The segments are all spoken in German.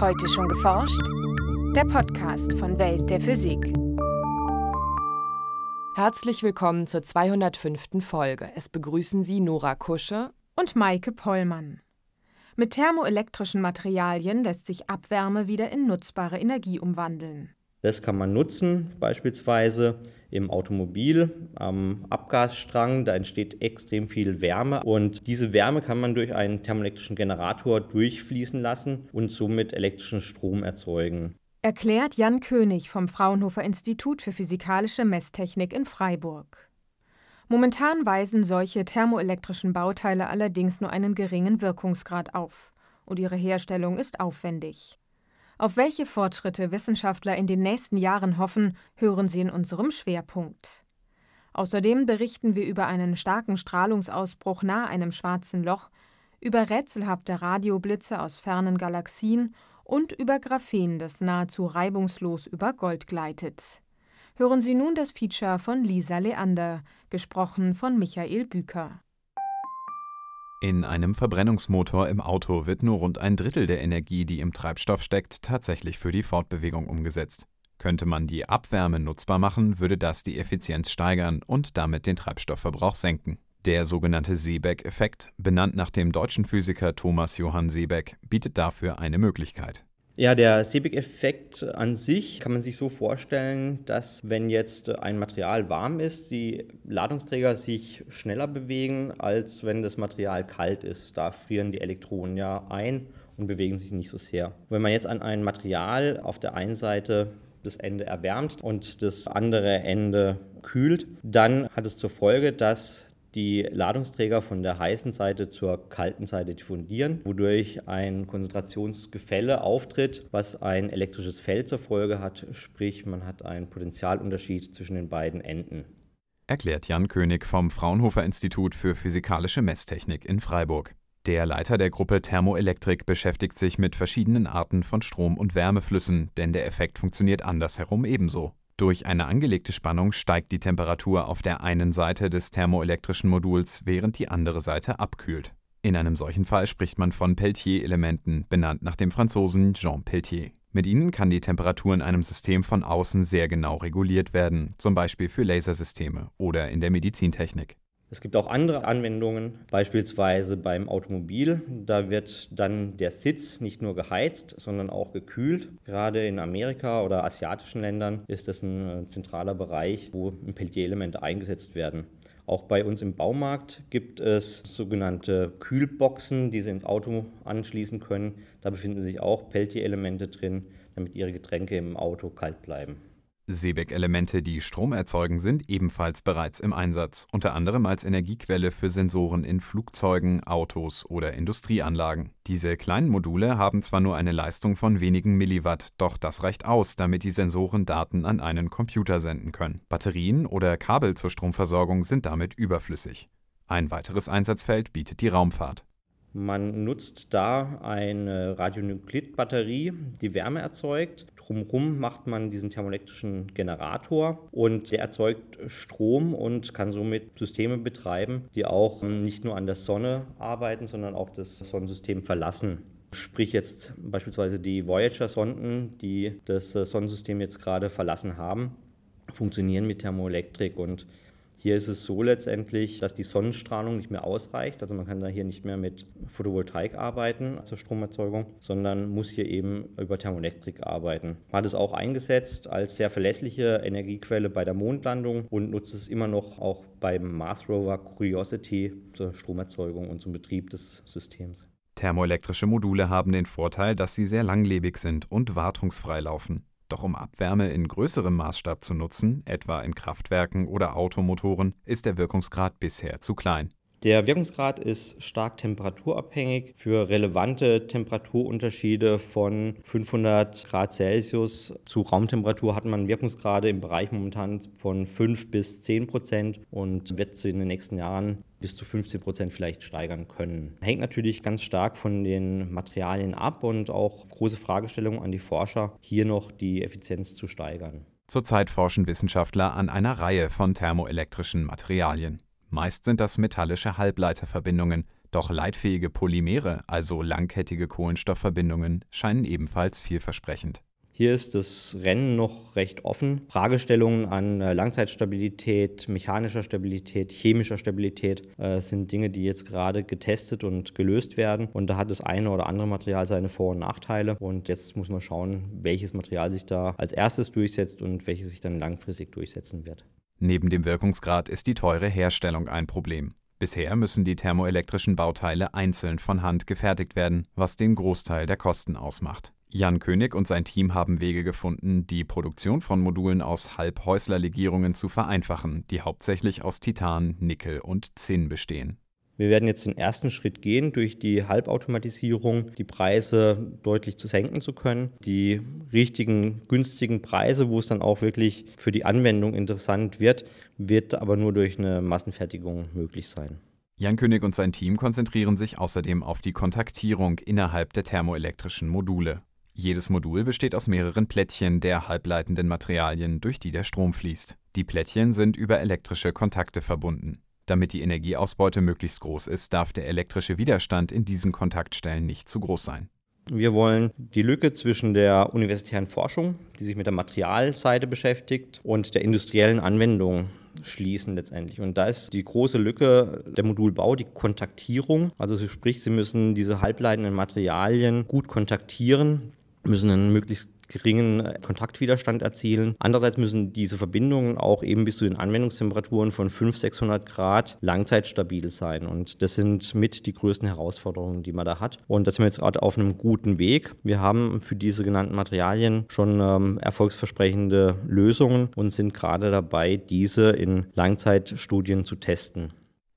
Heute schon geforscht? Der Podcast von Welt der Physik. Herzlich willkommen zur 205. Folge. Es begrüßen Sie Nora Kusche und Maike Pollmann. Mit thermoelektrischen Materialien lässt sich Abwärme wieder in nutzbare Energie umwandeln. Das kann man nutzen, beispielsweise im Automobil am Abgasstrang. Da entsteht extrem viel Wärme und diese Wärme kann man durch einen thermoelektrischen Generator durchfließen lassen und somit elektrischen Strom erzeugen. Erklärt Jan König vom Fraunhofer Institut für Physikalische Messtechnik in Freiburg. Momentan weisen solche thermoelektrischen Bauteile allerdings nur einen geringen Wirkungsgrad auf und ihre Herstellung ist aufwendig. Auf welche Fortschritte Wissenschaftler in den nächsten Jahren hoffen, hören Sie in unserem Schwerpunkt. Außerdem berichten wir über einen starken Strahlungsausbruch nahe einem schwarzen Loch, über rätselhafte Radioblitze aus fernen Galaxien und über Graphen, das nahezu reibungslos über Gold gleitet. Hören Sie nun das Feature von Lisa Leander, gesprochen von Michael Büker. In einem Verbrennungsmotor im Auto wird nur rund ein Drittel der Energie, die im Treibstoff steckt, tatsächlich für die Fortbewegung umgesetzt. Könnte man die Abwärme nutzbar machen, würde das die Effizienz steigern und damit den Treibstoffverbrauch senken. Der sogenannte Seebeck-Effekt, benannt nach dem deutschen Physiker Thomas Johann Seebeck, bietet dafür eine Möglichkeit. Ja, der Seebeck-Effekt an sich kann man sich so vorstellen, dass wenn jetzt ein Material warm ist, die Ladungsträger sich schneller bewegen, als wenn das Material kalt ist. Da frieren die Elektronen ja ein und bewegen sich nicht so sehr. Wenn man jetzt an ein Material auf der einen Seite das Ende erwärmt und das andere Ende kühlt, dann hat es zur Folge, dass die Ladungsträger von der heißen Seite zur kalten Seite diffundieren, wodurch ein Konzentrationsgefälle auftritt, was ein elektrisches Feld zur Folge hat, sprich man hat einen Potentialunterschied zwischen den beiden Enden. Erklärt Jan König vom Fraunhofer Institut für Physikalische Messtechnik in Freiburg. Der Leiter der Gruppe Thermoelektrik beschäftigt sich mit verschiedenen Arten von Strom- und Wärmeflüssen, denn der Effekt funktioniert andersherum ebenso. Durch eine angelegte Spannung steigt die Temperatur auf der einen Seite des thermoelektrischen Moduls, während die andere Seite abkühlt. In einem solchen Fall spricht man von Peltier-Elementen, benannt nach dem Franzosen Jean Peltier. Mit ihnen kann die Temperatur in einem System von außen sehr genau reguliert werden, zum Beispiel für Lasersysteme oder in der Medizintechnik. Es gibt auch andere Anwendungen, beispielsweise beim Automobil. Da wird dann der Sitz nicht nur geheizt, sondern auch gekühlt. Gerade in Amerika oder asiatischen Ländern ist das ein äh, zentraler Bereich, wo Peltier-Elemente eingesetzt werden. Auch bei uns im Baumarkt gibt es sogenannte Kühlboxen, die Sie ins Auto anschließen können. Da befinden sich auch Peltier-Elemente drin, damit Ihre Getränke im Auto kalt bleiben. Seebeck-Elemente, die Strom erzeugen, sind ebenfalls bereits im Einsatz, unter anderem als Energiequelle für Sensoren in Flugzeugen, Autos oder Industrieanlagen. Diese kleinen Module haben zwar nur eine Leistung von wenigen Milliwatt, doch das reicht aus, damit die Sensoren Daten an einen Computer senden können. Batterien oder Kabel zur Stromversorgung sind damit überflüssig. Ein weiteres Einsatzfeld bietet die Raumfahrt. Man nutzt da eine Radionuklidbatterie, die Wärme erzeugt. Drumherum macht man diesen thermoelektrischen Generator und der erzeugt Strom und kann somit Systeme betreiben, die auch nicht nur an der Sonne arbeiten, sondern auch das Sonnensystem verlassen. Sprich jetzt beispielsweise die Voyager-Sonden, die das Sonnensystem jetzt gerade verlassen haben, funktionieren mit Thermoelektrik und hier ist es so letztendlich, dass die Sonnenstrahlung nicht mehr ausreicht. Also man kann da hier nicht mehr mit Photovoltaik arbeiten zur Stromerzeugung, sondern muss hier eben über Thermoelektrik arbeiten. Man hat es auch eingesetzt als sehr verlässliche Energiequelle bei der Mondlandung und nutzt es immer noch auch beim Mars Rover Curiosity zur Stromerzeugung und zum Betrieb des Systems. Thermoelektrische Module haben den Vorteil, dass sie sehr langlebig sind und wartungsfrei laufen. Doch um Abwärme in größerem Maßstab zu nutzen, etwa in Kraftwerken oder Automotoren, ist der Wirkungsgrad bisher zu klein. Der Wirkungsgrad ist stark temperaturabhängig. Für relevante Temperaturunterschiede von 500 Grad Celsius zu Raumtemperatur hat man Wirkungsgrade im Bereich momentan von 5 bis 10 Prozent und wird in den nächsten Jahren bis zu 15 Prozent vielleicht steigern können. Hängt natürlich ganz stark von den Materialien ab und auch große Fragestellungen an die Forscher, hier noch die Effizienz zu steigern. Zurzeit forschen Wissenschaftler an einer Reihe von thermoelektrischen Materialien. Meist sind das metallische Halbleiterverbindungen, Doch leitfähige Polymere, also langkettige Kohlenstoffverbindungen, scheinen ebenfalls vielversprechend. Hier ist das Rennen noch recht offen. Fragestellungen an äh, Langzeitstabilität, mechanischer Stabilität, chemischer Stabilität äh, sind Dinge, die jetzt gerade getestet und gelöst werden. Und da hat das eine oder andere Material seine Vor- und Nachteile. Und jetzt muss man schauen, welches Material sich da als erstes durchsetzt und welches sich dann langfristig durchsetzen wird. Neben dem Wirkungsgrad ist die teure Herstellung ein Problem. Bisher müssen die thermoelektrischen Bauteile einzeln von Hand gefertigt werden, was den Großteil der Kosten ausmacht. Jan König und sein Team haben Wege gefunden, die Produktion von Modulen aus Halbhäusler-Legierungen zu vereinfachen, die hauptsächlich aus Titan, Nickel und Zinn bestehen. Wir werden jetzt den ersten Schritt gehen, durch die Halbautomatisierung die Preise deutlich zu senken zu können. Die richtigen, günstigen Preise, wo es dann auch wirklich für die Anwendung interessant wird, wird aber nur durch eine Massenfertigung möglich sein. Jan König und sein Team konzentrieren sich außerdem auf die Kontaktierung innerhalb der thermoelektrischen Module. Jedes Modul besteht aus mehreren Plättchen der halbleitenden Materialien, durch die der Strom fließt. Die Plättchen sind über elektrische Kontakte verbunden. Damit die Energieausbeute möglichst groß ist, darf der elektrische Widerstand in diesen Kontaktstellen nicht zu groß sein. Wir wollen die Lücke zwischen der universitären Forschung, die sich mit der Materialseite beschäftigt, und der industriellen Anwendung schließen letztendlich. Und da ist die große Lücke der Modulbau, die Kontaktierung. Also sprich, Sie müssen diese halbleitenden Materialien gut kontaktieren, müssen einen möglichst geringen äh, Kontaktwiderstand erzielen. Andererseits müssen diese Verbindungen auch eben bis zu den Anwendungstemperaturen von 500, 600 Grad langzeitstabil sein. Und das sind mit die größten Herausforderungen, die man da hat. Und da sind wir jetzt gerade auf einem guten Weg. Wir haben für diese genannten Materialien schon ähm, erfolgsversprechende Lösungen und sind gerade dabei, diese in Langzeitstudien zu testen.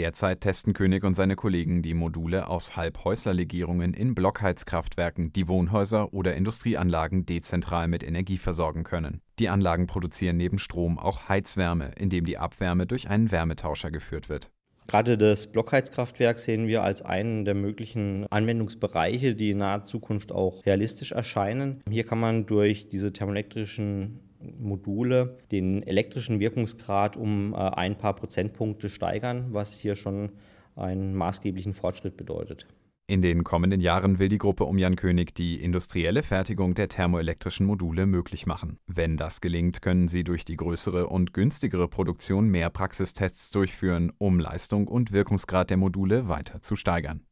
Derzeit testen König und seine Kollegen die Module aus Halbhäuslerlegierungen in Blockheizkraftwerken, die Wohnhäuser oder Industrieanlagen dezentral mit Energie versorgen können. Die Anlagen produzieren neben Strom auch Heizwärme, indem die Abwärme durch einen Wärmetauscher geführt wird. Gerade das Blockheizkraftwerk sehen wir als einen der möglichen Anwendungsbereiche, die in naher Zukunft auch realistisch erscheinen. Hier kann man durch diese thermoelektrischen Module den elektrischen Wirkungsgrad um äh, ein paar Prozentpunkte steigern, was hier schon einen maßgeblichen Fortschritt bedeutet. In den kommenden Jahren will die Gruppe um Jan König die industrielle Fertigung der thermoelektrischen Module möglich machen. Wenn das gelingt, können sie durch die größere und günstigere Produktion mehr Praxistests durchführen, um Leistung und Wirkungsgrad der Module weiter zu steigern.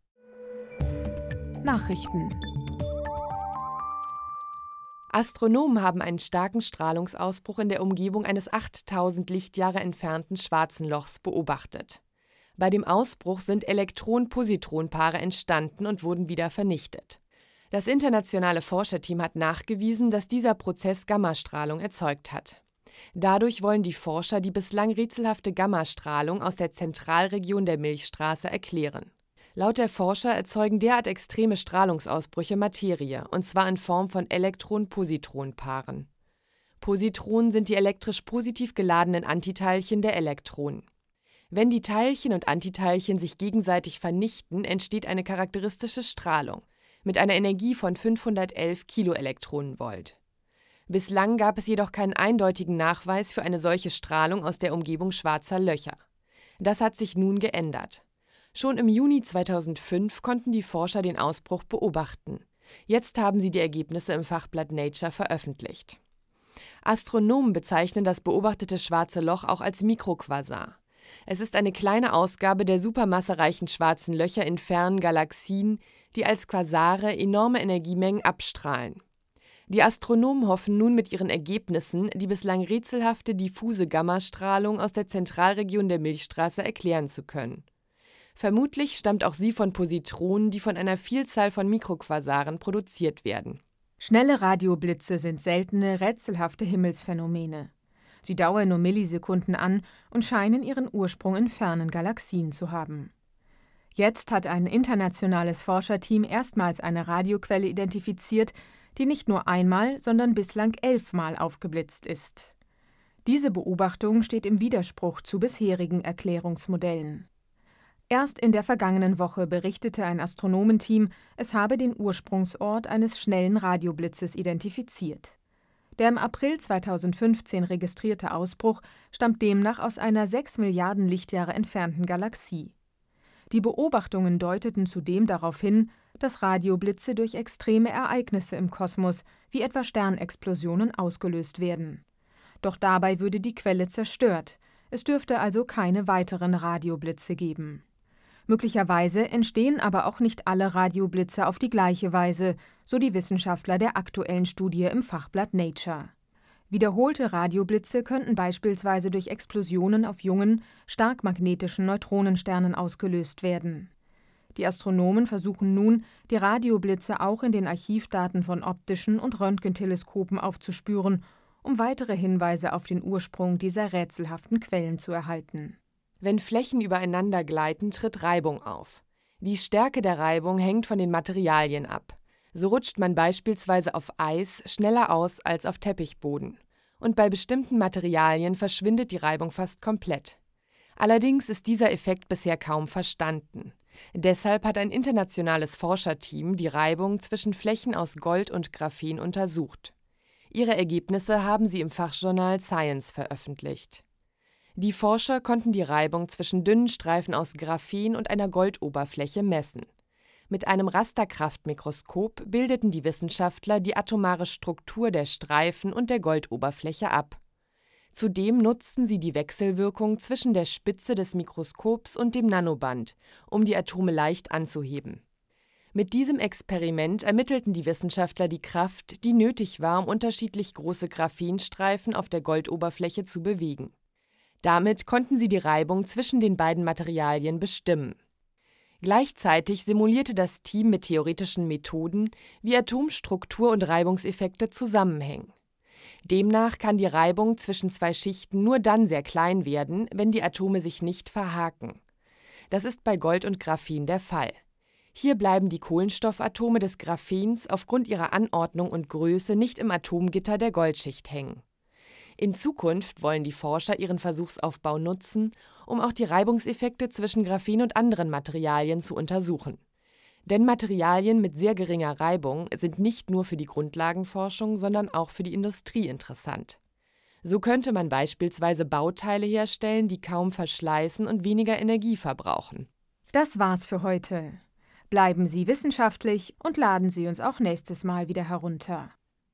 Nachrichten Astronomen haben einen starken Strahlungsausbruch in der Umgebung eines 8000 Lichtjahre entfernten Schwarzen Lochs beobachtet. Bei dem Ausbruch sind Elektron-Positron-Paare entstanden und wurden wieder vernichtet. Das internationale Forscherteam hat nachgewiesen, dass dieser Prozess Gammastrahlung erzeugt hat. Dadurch wollen die Forscher die bislang rätselhafte Gammastrahlung aus der Zentralregion der Milchstraße erklären. Laut der Forscher erzeugen derart extreme Strahlungsausbrüche Materie, und zwar in Form von Elektron-Positron-Paaren. Positronen sind die elektrisch positiv geladenen Antiteilchen der Elektronen. Wenn die Teilchen und Antiteilchen sich gegenseitig vernichten, entsteht eine charakteristische Strahlung mit einer Energie von 511 Kiloelektronenvolt. Bislang gab es jedoch keinen eindeutigen Nachweis für eine solche Strahlung aus der Umgebung schwarzer Löcher. Das hat sich nun geändert. Schon im Juni 2005 konnten die Forscher den Ausbruch beobachten. Jetzt haben sie die Ergebnisse im Fachblatt Nature veröffentlicht. Astronomen bezeichnen das beobachtete schwarze Loch auch als Mikroquasar. Es ist eine kleine Ausgabe der supermassereichen schwarzen Löcher in fernen Galaxien, die als Quasare enorme Energiemengen abstrahlen. Die Astronomen hoffen nun mit ihren Ergebnissen, die bislang rätselhafte diffuse Gammastrahlung aus der Zentralregion der Milchstraße erklären zu können. Vermutlich stammt auch sie von Positronen, die von einer Vielzahl von Mikroquasaren produziert werden. Schnelle Radioblitze sind seltene, rätselhafte Himmelsphänomene. Sie dauern nur Millisekunden an und scheinen ihren Ursprung in fernen Galaxien zu haben. Jetzt hat ein internationales Forscherteam erstmals eine Radioquelle identifiziert, die nicht nur einmal, sondern bislang elfmal aufgeblitzt ist. Diese Beobachtung steht im Widerspruch zu bisherigen Erklärungsmodellen. Erst in der vergangenen Woche berichtete ein Astronomenteam, es habe den Ursprungsort eines schnellen Radioblitzes identifiziert. Der im April 2015 registrierte Ausbruch stammt demnach aus einer 6 Milliarden Lichtjahre entfernten Galaxie. Die Beobachtungen deuteten zudem darauf hin, dass Radioblitze durch extreme Ereignisse im Kosmos, wie etwa Sternexplosionen, ausgelöst werden. Doch dabei würde die Quelle zerstört, es dürfte also keine weiteren Radioblitze geben. Möglicherweise entstehen aber auch nicht alle Radioblitze auf die gleiche Weise, so die Wissenschaftler der aktuellen Studie im Fachblatt Nature. Wiederholte Radioblitze könnten beispielsweise durch Explosionen auf jungen, stark magnetischen Neutronensternen ausgelöst werden. Die Astronomen versuchen nun, die Radioblitze auch in den Archivdaten von optischen und Röntgenteleskopen aufzuspüren, um weitere Hinweise auf den Ursprung dieser rätselhaften Quellen zu erhalten. Wenn Flächen übereinander gleiten, tritt Reibung auf. Die Stärke der Reibung hängt von den Materialien ab. So rutscht man beispielsweise auf Eis schneller aus als auf Teppichboden. Und bei bestimmten Materialien verschwindet die Reibung fast komplett. Allerdings ist dieser Effekt bisher kaum verstanden. Deshalb hat ein internationales Forscherteam die Reibung zwischen Flächen aus Gold und Graphen untersucht. Ihre Ergebnisse haben sie im Fachjournal Science veröffentlicht. Die Forscher konnten die Reibung zwischen dünnen Streifen aus Graphen und einer Goldoberfläche messen. Mit einem Rasterkraftmikroskop bildeten die Wissenschaftler die atomare Struktur der Streifen und der Goldoberfläche ab. Zudem nutzten sie die Wechselwirkung zwischen der Spitze des Mikroskops und dem Nanoband, um die Atome leicht anzuheben. Mit diesem Experiment ermittelten die Wissenschaftler die Kraft, die nötig war, um unterschiedlich große Graphenstreifen auf der Goldoberfläche zu bewegen damit konnten sie die Reibung zwischen den beiden Materialien bestimmen. Gleichzeitig simulierte das Team mit theoretischen Methoden, wie Atomstruktur und Reibungseffekte zusammenhängen. Demnach kann die Reibung zwischen zwei Schichten nur dann sehr klein werden, wenn die Atome sich nicht verhaken. Das ist bei Gold und Graphen der Fall. Hier bleiben die Kohlenstoffatome des Graphens aufgrund ihrer Anordnung und Größe nicht im Atomgitter der Goldschicht hängen. In Zukunft wollen die Forscher ihren Versuchsaufbau nutzen, um auch die Reibungseffekte zwischen Graphen und anderen Materialien zu untersuchen. Denn Materialien mit sehr geringer Reibung sind nicht nur für die Grundlagenforschung, sondern auch für die Industrie interessant. So könnte man beispielsweise Bauteile herstellen, die kaum verschleißen und weniger Energie verbrauchen. Das war's für heute. Bleiben Sie wissenschaftlich und laden Sie uns auch nächstes Mal wieder herunter.